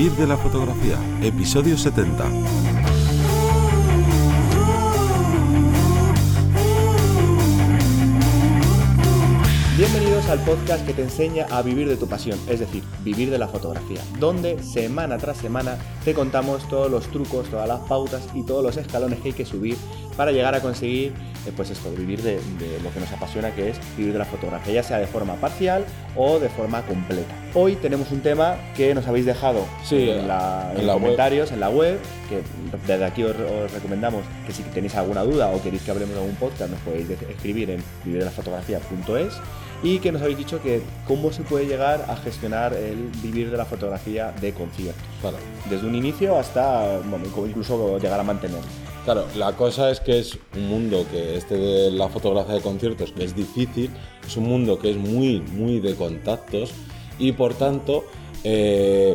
Vivir de la fotografía, episodio 70. Al podcast que te enseña a vivir de tu pasión, es decir, vivir de la fotografía, donde semana tras semana te contamos todos los trucos, todas las pautas y todos los escalones que hay que subir para llegar a conseguir, eh, pues esto, vivir de, lo que nos apasiona, que es vivir de la fotografía, ya sea de forma parcial o de forma completa. Hoy tenemos un tema que nos habéis dejado en, los comentarios, en la web, que desde aquí os, recomendamos que si tenéis alguna duda o queréis que hablemos de algún podcast, nos podéis escribir en vivirdelafotografía.es y que nos habéis dicho que cómo se puede llegar a gestionar el vivir de la fotografía de conciertos. Desde un inicio hasta bueno, incluso llegar a mantenerlo. Claro, la cosa es que es un mundo que este de la fotografía de conciertos que es difícil, es un mundo que es muy, muy de contactos y por tanto eh,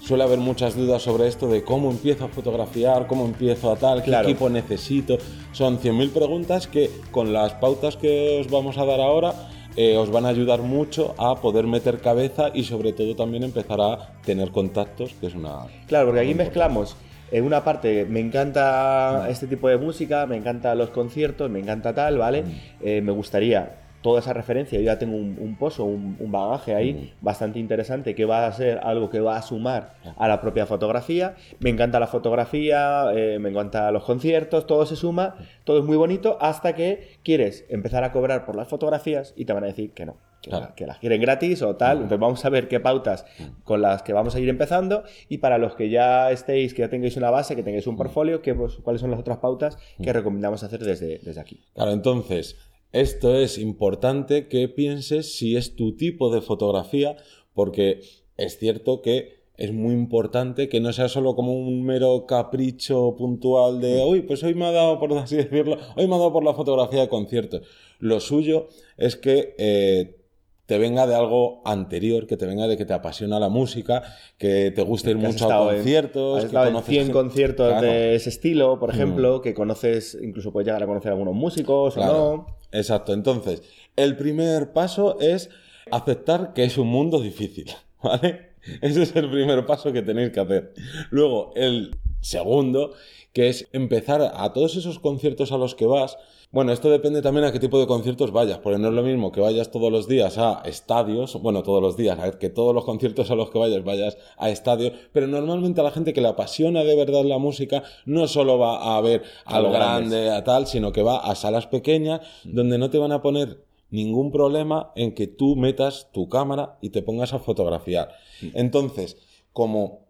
suele haber muchas dudas sobre esto de cómo empiezo a fotografiar, cómo empiezo a tal, qué equipo necesito. Son 100.000 preguntas que con las pautas que os vamos a dar ahora eh, os van a ayudar mucho a poder meter cabeza y sobre todo también empezar a tener contactos, que es una... Claro, porque aquí mezclamos en una parte me encanta este tipo de música, me encantan los conciertos, me encanta tal, ¿vale? Mm. Eh, me gustaría toda esa referencia, yo ya tengo un, pozo, un, bagaje ahí mm. bastante interesante que va a ser algo que va a sumar a la propia fotografía. Me encanta la fotografía, eh, me encantan los conciertos, todo se suma, todo es muy bonito hasta que quieres empezar a cobrar por las fotografías y te van a decir que no. Que, las quieren gratis o tal. Entonces vamos a ver qué pautas con las que vamos a ir empezando y para los que ya estéis, que ya tengáis una base, que tengáis un portfolio, que, pues, cuáles son las otras pautas que recomendamos hacer desde, desde aquí. Claro, entonces, esto es importante que pienses si es tu tipo de fotografía, porque es cierto que es muy importante que no sea solo como un mero capricho puntual de, uy, pues hoy me ha dado, por así decirlo, hoy me ha dado por la fotografía de conciertos. Lo suyo es que eh, te venga de algo anterior, que te venga de que te apasiona la música, que te guste ir mucho a conciertos. En, que conoces 100 conciertos de ese estilo, por mm. ejemplo, que conoces, incluso puedes llegar a conocer a algunos músicos o no. Exacto. Entonces, el primer paso es aceptar que es un mundo difícil, ¿vale? Ese es el primer paso que tenéis que hacer. Luego, el segundo, que es empezar a todos esos conciertos a los que vas, bueno, esto depende también a qué tipo de conciertos vayas, porque no es lo mismo que vayas todos los días a estadios, bueno, todos los días, a que todos los conciertos a los que vayas vayas a estadios, pero normalmente a la gente que le apasiona de verdad la música no solo va a ver a, lo grande, a tal, sino que va a salas pequeñas donde no te van a poner ningún problema en que tú metas tu cámara y te pongas a fotografiar. Entonces, como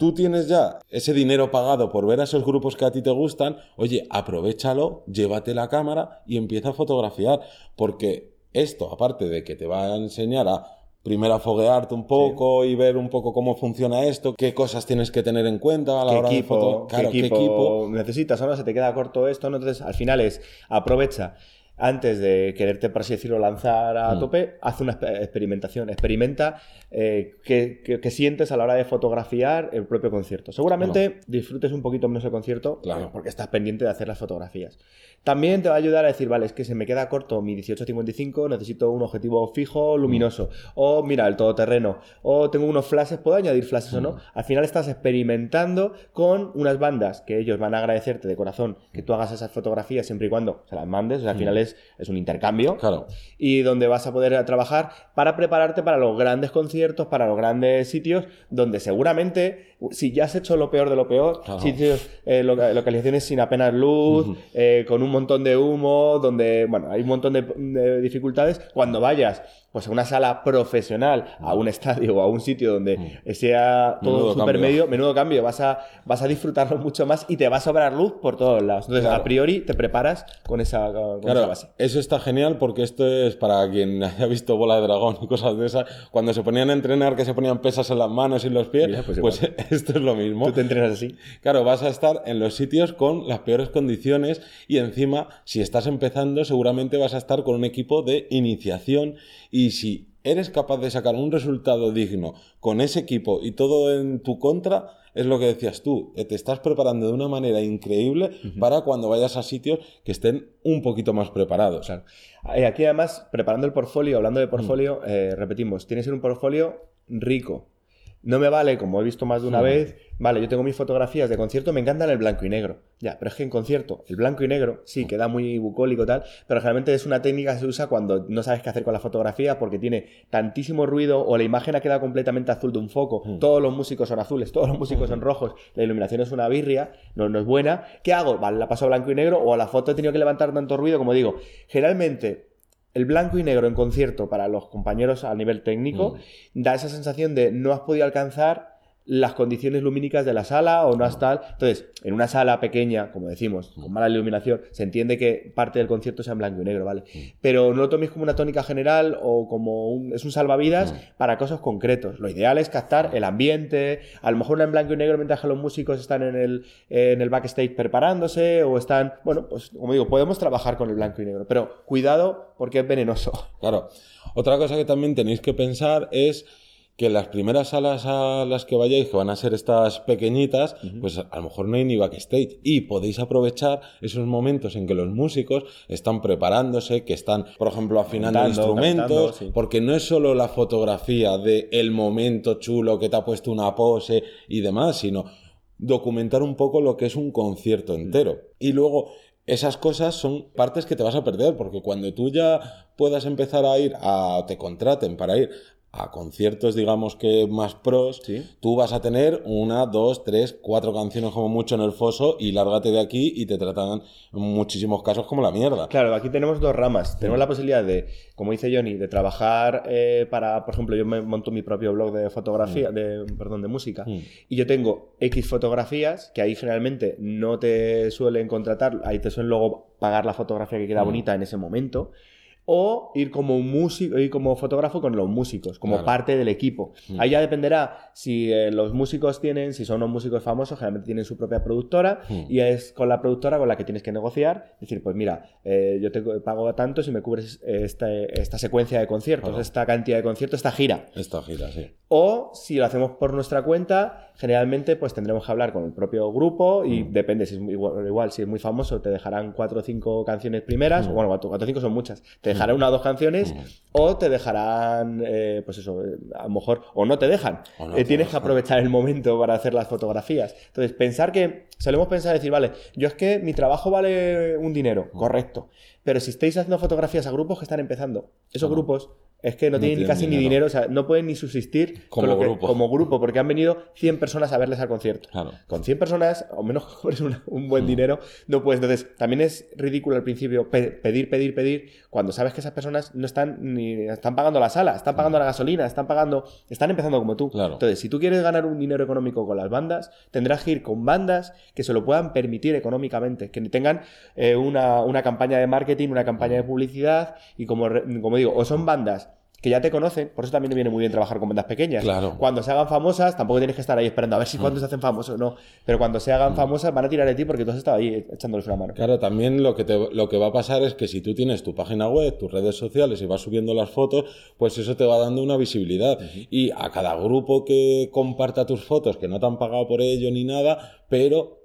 tú tienes ya ese dinero pagado por ver a esos grupos que a ti te gustan, oye, aprovechalo, llévate la cámara y empieza a fotografiar, porque esto, aparte de que te va a enseñar a primero a foguearte un poco y ver un poco cómo funciona esto, qué cosas tienes que tener en cuenta a la hora de foto... ¿qué, equipo necesitas, ahora se te queda corto esto, ¿no? entonces al final es aprovecha antes de quererte, por así decirlo, lanzar a mm. tope, haz una experimentación, experimenta eh, qué, sientes a la hora de fotografiar el propio concierto. Seguramente disfrutes un poquito menos el concierto claro. porque estás pendiente de hacer las fotografías. También te va a ayudar a decir, vale, es que se me queda corto mi 1855, necesito un objetivo fijo, luminoso, o mira, el todoterreno, o tengo unos flashes, puedo añadir flashes o no. Mm. Al final estás experimentando con unas bandas que ellos van a agradecerte de corazón que tú hagas esas fotografías siempre y cuando se las mandes, al final mm. Es, es un intercambio. Claro. Y donde vas a poder trabajar para prepararte para los grandes conciertos, para los grandes sitios, donde seguramente si ya has hecho lo peor de lo peor, sitios, eh, localizaciones sin apenas luz, eh, con un montón de humo, donde, bueno, hay un montón de dificultades, cuando vayas pues a una sala profesional, a un estadio o a un sitio donde sea todo super medio, menudo cambio, vas a, vas a disfrutarlo mucho más y te va a sobrar luz por todos lados. Entonces, a priori te preparas con esa, claro, base. Eso está genial porque esto es para quien haya visto bola de dragón y cosas de esas, cuando se ponían a entrenar que se ponían pesas en las manos y los pies, pues, pues esto es lo mismo. Tú te entrenas así. Claro, vas a estar en los sitios con las peores condiciones y encima, si estás empezando, seguramente vas a estar con un equipo de iniciación y si eres capaz de sacar un resultado digno con ese equipo y todo en tu contra, es lo que decías tú, te estás preparando de una manera increíble para cuando vayas a sitios que estén un poquito más preparados. Eh, aquí además, preparando el portfolio, hablando de portfolio, mm. eh, repetimos, tienes un portfolio rico, No me vale, como he visto más de una vez, vale, yo tengo mis fotografías de concierto, me encantan el blanco y negro. Ya, pero es que en concierto, el blanco y negro, sí, queda muy bucólico y tal, pero generalmente es una técnica que se usa cuando no sabes qué hacer con la fotografía porque tiene tantísimo ruido o la imagen ha quedado completamente azul de un foco, todos los músicos son azules, todos los músicos son rojos, la iluminación es una birria, no, no es buena. ¿Qué hago? Vale, la paso a blanco y negro o a la foto he tenido que levantar tanto ruido, como digo, generalmente el blanco y negro en concierto para los compañeros a nivel técnico da esa sensación de no has podido alcanzar las condiciones lumínicas de la sala o no has tal. Entonces, en una sala pequeña, como decimos, con mala iluminación, se entiende que parte del concierto sea en blanco y negro, ¿vale? Pero no lo toméis como una tónica general o como un, es un salvavidas para cosas concretos. Lo ideal es captar el ambiente, a lo mejor una en blanco y negro mientras que los músicos están en el, en el backstage preparándose o están, bueno, pues como digo, podemos trabajar con el blanco y negro, pero cuidado porque es venenoso. Claro. Otra cosa que también tenéis que pensar es que las primeras salas a las que vayáis, que van a ser estas pequeñitas, pues a lo mejor no hay ni backstage. Y podéis aprovechar esos momentos en que los músicos están preparándose, que están, por ejemplo, afinando Cantando, instrumentos, cantando, sí. porque no es solo la fotografía de el momento chulo que te ha puesto una pose y demás, sino documentar un poco lo que es un concierto entero. Y luego esas cosas son partes que te vas a perder, porque cuando tú ya puedas empezar a ir a, te contraten para ir a conciertos, digamos que más pros, Sí. tú vas a tener una, dos, tres, cuatro canciones como mucho en el foso y lárgate de aquí y te tratan en muchísimos casos como la mierda. Claro, aquí tenemos dos ramas. Tenemos la posibilidad de, como dice Johnny, de trabajar eh, para, por ejemplo, yo me monto mi propio blog de fotografía, de, perdón, de música, Mm. y yo tengo X fotografías que ahí generalmente no te suelen contratar, ahí te suelen luego pagar la fotografía que queda Mm. bonita en ese momento. O ir como músico, ir como fotógrafo con los músicos, como Claro. parte del equipo. Mm. Ahí ya dependerá si eh, los músicos tienen, si son unos músicos famosos, generalmente tienen su propia productora Mm. y es con la productora con la que tienes que negociar. Decir, pues mira, eh, yo te pago tanto si me cubres eh, esta, esta secuencia de conciertos, Claro. esta cantidad de conciertos, esta gira. Esta gira, sí. O si lo hacemos por nuestra cuenta, generalmente pues tendremos que hablar con el propio grupo y Mm. depende, si es muy- igual, igual, si es muy famoso te dejarán cuatro o cinco canciones primeras, Mm. o bueno, cuatro, cuatro o cinco son muchas, te dejarán una o dos canciones Mm. o te dejarán, eh, pues eso, eh, a lo mejor, o no te dejan. No Eh, te tienes que aprovechar el momento para hacer las fotografías. Entonces, pensar que, solemos pensar, decir, vale, yo es que mi trabajo vale un dinero, Mm. correcto, pero si estáis haciendo fotografías a grupos que están empezando, esos grupos es que no, No tienen tienen casi ni dinero. o sea, no pueden ni subsistir Como con lo que- grupo. como grupo, porque han venido 100 personas a verles al concierto. Claro. Con 100 personas, o menos cobres un buen Mm. dinero, no puedes. Entonces, también es ridículo al principio pe- pedir, pedir, pedir, cuando sabes que esas personas no están ni están pagando la sala, están pagando la gasolina, están pagando, están empezando como tú. Claro. Entonces, si tú quieres ganar un dinero económico con las bandas, tendrás que ir con bandas que se lo puedan permitir económicamente, que tengan eh, una, una campaña de marketing, una campaña de publicidad, y como, como digo, o son bandas que ya te conocen, por eso también viene muy bien trabajar con bandas pequeñas. Claro. Cuando se hagan famosas, tampoco tienes que estar ahí esperando a ver si Mm. cuándo se hacen famosos, no. Pero cuando se hagan famosas, van a tirar de ti porque tú has estado ahí echándoles una mano. Claro, también lo que, te- lo que va a pasar es que si tú tienes tu página web, tus redes sociales y vas subiendo las fotos, pues eso te va dando una visibilidad. Y a cada grupo que comparta tus fotos, que no te han pagado por ello ni nada, pero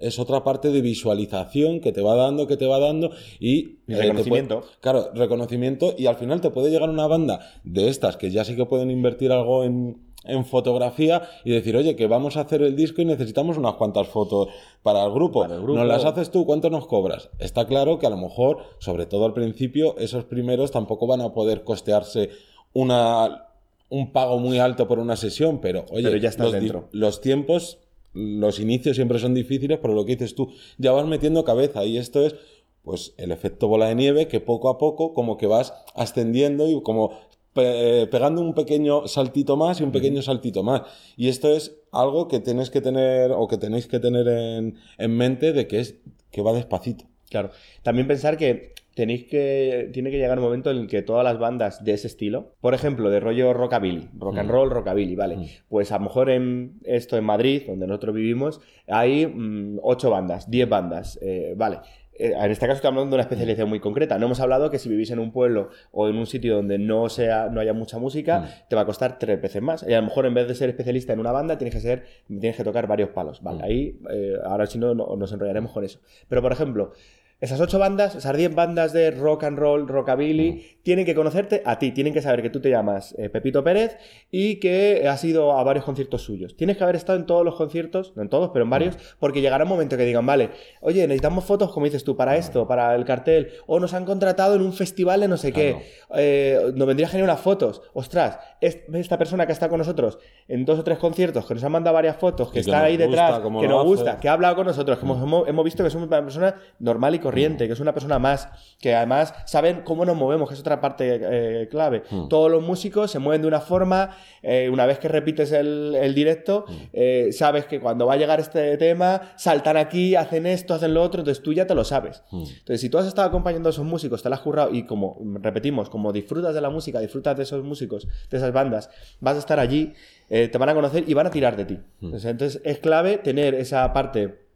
es otra parte de visualización que te va dando, que te va dando y... Y eh, reconocimiento. puede- claro, reconocimiento y al final te puede llegar una banda de estas que ya sí que pueden invertir algo en, en fotografía y decir, oye, que vamos a hacer el disco y necesitamos unas cuantas fotos para el grupo. Para el grupo. ¿Nos las haces tú? ¿Cuánto nos cobras? Está claro que a lo mejor, sobre todo al principio, esos primeros tampoco van a poder costearse una, un pago muy alto por una sesión, pero oye, Pero ya los, dentro. los tiempos, los inicios siempre son difíciles, pero lo que dices tú, ya vas metiendo cabeza y esto es pues el efecto bola de nieve que poco a poco como que vas ascendiendo y como pe- pegando un pequeño saltito más y un pequeño saltito más. Y esto es algo que tienes que tener o que tenéis que tener en, en mente de que es que va despacito. Claro. También pensar que tenéis que. Tiene que llegar un momento en el que todas las bandas de ese estilo, por ejemplo, de rollo rockabilly, rock and Mm. roll, rockabilly, ¿vale? Mm. Pues a lo mejor en esto en Madrid, donde nosotros vivimos, hay mm, ocho bandas, diez bandas, eh, ¿vale? Eh, En este caso estamos hablando de una especialización muy concreta. No hemos hablado que si vivís en un pueblo o en un sitio donde no sea, no haya mucha música, Mm. te va a costar tres veces más. Y a lo mejor en vez de ser especialista en una banda, tienes que ser, tienes que tocar varios palos. Vale, Mm. ahí, eh, ahora si no, no- nos enrollaremos con eso. Pero por ejemplo, Esas ocho bandas, esas diez bandas de rock and roll, rockabilly, tienen que conocerte a ti, tienen que saber que tú te llamas eh, Pepito Pérez y que has ido a varios conciertos suyos. Tienes que haber estado en todos los conciertos, no en todos, pero en varios, porque llegará un momento que digan, vale, oye, necesitamos fotos, como dices tú, para esto, para el cartel, o nos han contratado en un festival de no sé qué, eh, nos vendría genial unas fotos. Ostras, esta persona que está con nosotros en dos o tres conciertos, que nos ha mandado varias fotos, que está ahí detrás, que nos gusta, que ha hablado con nosotros, que hemos, hemos visto que es una persona normal y corriente corriente, que es una persona más, que además saben cómo nos movemos, que es otra parte eh, clave. Hmm. Todos los músicos se mueven de una forma, eh, una vez que repites el, directo, hmm. eh, sabes que cuando va a llegar este tema, saltan aquí, hacen esto, hacen lo otro, entonces tú ya te lo sabes. Hmm. Entonces, si tú has estado acompañando a esos músicos, te lo has currado y como repetimos, como disfrutas de la música, disfrutas de esos músicos, de esas bandas, vas a estar allí, te van a conocer y van a tirar de ti. entonces es clave tener esa parte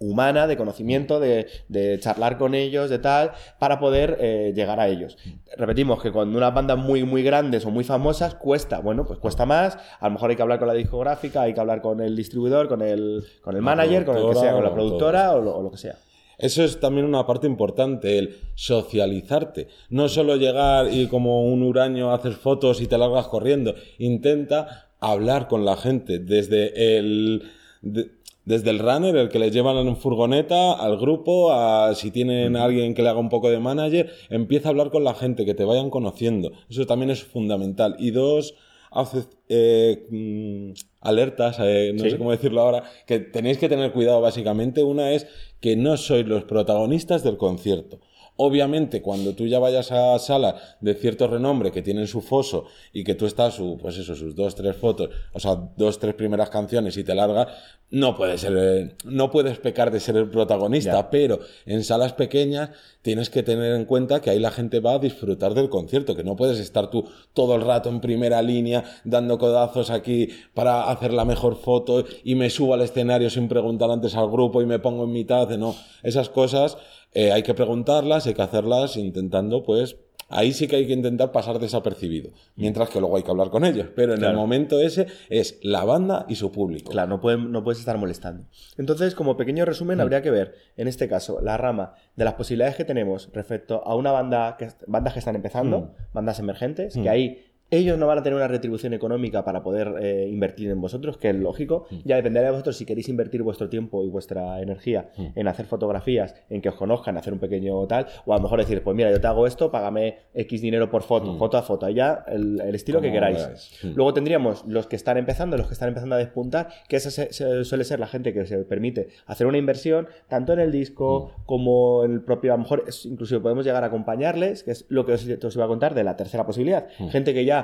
humana, de conocimiento, de, charlar con ellos, de tal, para poder eh, llegar a ellos. Repetimos que cuando unas bandas muy, muy grandes o muy famosas cuesta, bueno, pues cuesta más, a lo mejor hay que hablar con la discográfica, hay que hablar con el distribuidor, con el, con el manager, con el que sea, con la productora o lo, que sea. Eso es también una parte importante, el socializarte. No solo llegar y como un huraño haces fotos y te largas corriendo. Intenta hablar con la gente desde el desde el runner, el que les llevan en furgoneta, al grupo, a si tienen a alguien que le haga un poco de manager, empieza a hablar con la gente, que te vayan conociendo. Eso también es fundamental. Y dos, hace, eh, mm, alertas, eh, no sé cómo decirlo ahora, que tenéis que tener cuidado básicamente. Una es que no sois los protagonistas del concierto. Obviamente, cuando tú ya vayas a sala de cierto renombre que tienen su foso y que tú estás, su, pues eso, sus dos, tres fotos, o sea, dos, tres primeras canciones y te largas, no puedes ser, eh, no puedes pecar de ser el protagonista, pero en salas pequeñas tienes que tener en cuenta que ahí la gente va a disfrutar del concierto, que no puedes estar tú todo el rato en primera línea dando codazos aquí para hacer la mejor foto y me subo al escenario sin preguntar antes al grupo y me pongo en mitad, de no, esas cosas eh, hay que preguntarlas, hay que hacerlas intentando, pues, ahí sí que hay que intentar pasar desapercibido, mientras que luego hay que hablar con ellos. Pero en el momento ese es la banda y su público. Claro, no, pueden, no puedes estar molestando. Entonces, como pequeño resumen, mm. habría que ver, en este caso, la rama de las posibilidades que tenemos respecto a una banda, que, bandas que están empezando, mm. bandas emergentes, que mm. ahí ellos no van a tener una retribución económica para poder eh, invertir en vosotros, que es lógico. Mm. Ya dependerá de vosotros si queréis invertir vuestro tiempo y vuestra energía mm. en hacer fotografías, en que os conozcan, hacer un pequeño tal, o a lo mejor decir, pues mira, yo te hago esto, págame X dinero por foto, mm. foto a foto, ya el, estilo que queráis. Luego tendríamos los que están empezando, los que están empezando a despuntar, que esa suele ser la gente que se permite hacer una inversión, tanto en el disco como en el propio, a lo mejor inclusive podemos llegar a acompañarles, que es lo que os, os iba a contar de la tercera posibilidad. Gente que ya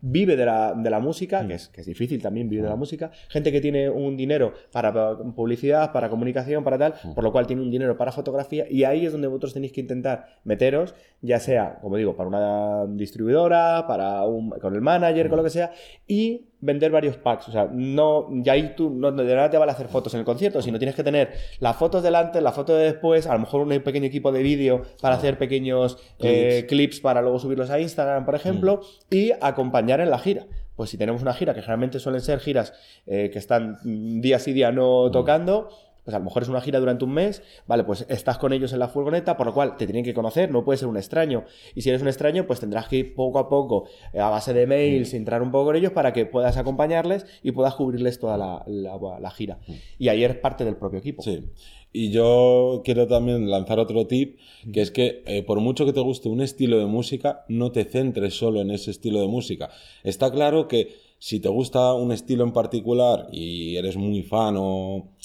vive de la, de la música, mm. que, es, que, es, difícil también vivir de la mm. música, gente que tiene un dinero para publicidad, para comunicación, para tal, mm. por lo cual tiene un dinero para fotografía, y ahí es donde vosotros tenéis que intentar meteros, ya sea, como digo, para una distribuidora, para un, con el manager, con lo que sea, y vender varios packs. O sea, no, ya ahí tú no de nada te vale hacer fotos en el concierto, sino tienes que tener las fotos delante, la foto de después, a lo mejor un pequeño equipo de vídeo para hacer pequeños eh, clips. para luego subirlos a Instagram, por ejemplo, y acompañar en la gira. Pues si tenemos una gira, que generalmente suelen ser giras eh, que están día sí día no mm. tocando, pues a lo mejor es una gira durante un mes, vale, pues estás con ellos en la furgoneta, por lo cual te tienen que conocer, no puedes ser un extraño. Y si eres un extraño, pues tendrás que ir poco a poco, eh, a base de mails, mm. entrar un poco con ellos para que puedas acompañarles y puedas cubrirles toda la, gira. Mm. Y ahí eres parte del propio equipo. Sí. Y yo quiero también lanzar otro tip, que es que eh, por mucho que te guste un estilo de música, no te centres solo en ese estilo de música. Está claro que si te gusta un estilo en particular y eres muy fan o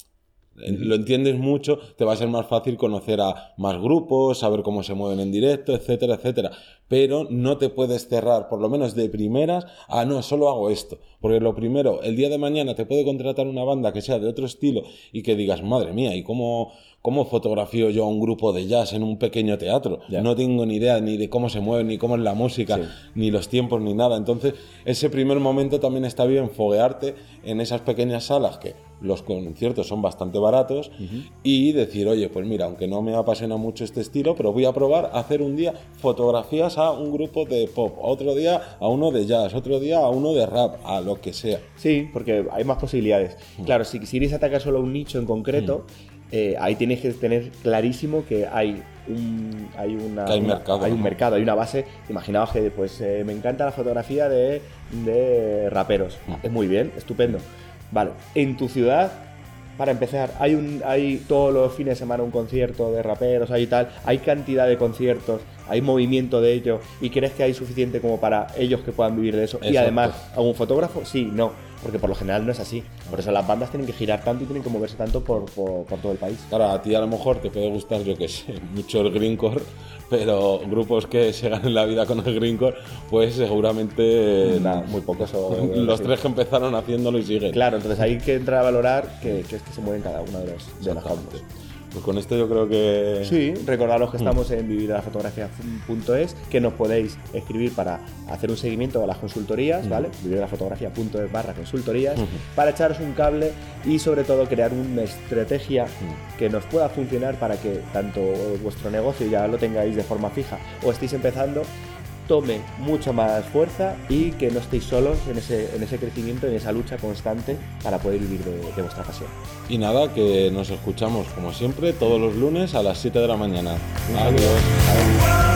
lo entiendes mucho, te va a ser más fácil conocer a más grupos, saber cómo se mueven en directo, etcétera, etcétera. Pero no te puedes cerrar, por lo menos de primeras, a no, solo hago esto. Porque lo primero, el día de mañana te puede contratar una banda que sea de otro estilo y que digas, madre mía, ¿y cómo, cómo fotografío yo a un grupo de jazz en un pequeño teatro? No tengo ni idea ni de cómo se mueven, ni cómo es la música, ni los tiempos, ni nada. Entonces, ese primer momento también está bien foguearte en esas pequeñas salas que los conciertos son bastante baratos y decir, oye, pues mira, aunque no me apasiona mucho este estilo, pero voy a probar a hacer un día fotografías a un grupo de pop, otro día a uno de jazz, otro día a uno de rap, a lo que sea. Sí, porque hay más posibilidades. Claro, si quisierais atacar solo un nicho en concreto, eh, ahí tienes que tener clarísimo que hay un, hay, una, hay una- mercado, hay mercado, hay una base. Imaginaos que pues eh, me encanta la fotografía de, de raperos. Mm. Es muy bien, estupendo. Vale, en tu ciudad, para empezar, hay un, hay todos los fines de semana un concierto de raperos, hay tal, hay cantidad de conciertos, hay movimiento de ellos, y crees que hay suficiente como para ellos que puedan vivir de eso. Y además, ¿a un fotógrafo? Sí, no, porque por lo general no es así. Por eso las bandas tienen que girar tanto y tienen que moverse tanto por, por- por todo el país. Claro, a ti a lo mejor te puede gustar, yo que sé, mucho el greencore, pero grupos que se ganen la vida con el greencore, pues seguramente Nada, muy pocos los tres que empezaron haciéndolo y siguen. Claro, entonces hay que entrar a valorar que, que es que se mueven cada uno de los, de los campos. Pues con esto yo creo que... Sí, recordaros que estamos en vivirdelafotografía.es, que nos podéis escribir para hacer un seguimiento a las consultorías, ¿vale? Vivirdelafotografía.es barra consultorías, para echaros un cable y sobre todo crear una estrategia que nos pueda funcionar para que tanto vuestro negocio ya lo tengáis de forma fija o estéis empezando, tome mucha más fuerza y que no estéis solos en ese, en ese crecimiento, en esa lucha constante para poder vivir de, de vuestra pasión. Y nada, que nos escuchamos como siempre todos los lunes a las 7 de la mañana. Adiós. Adiós.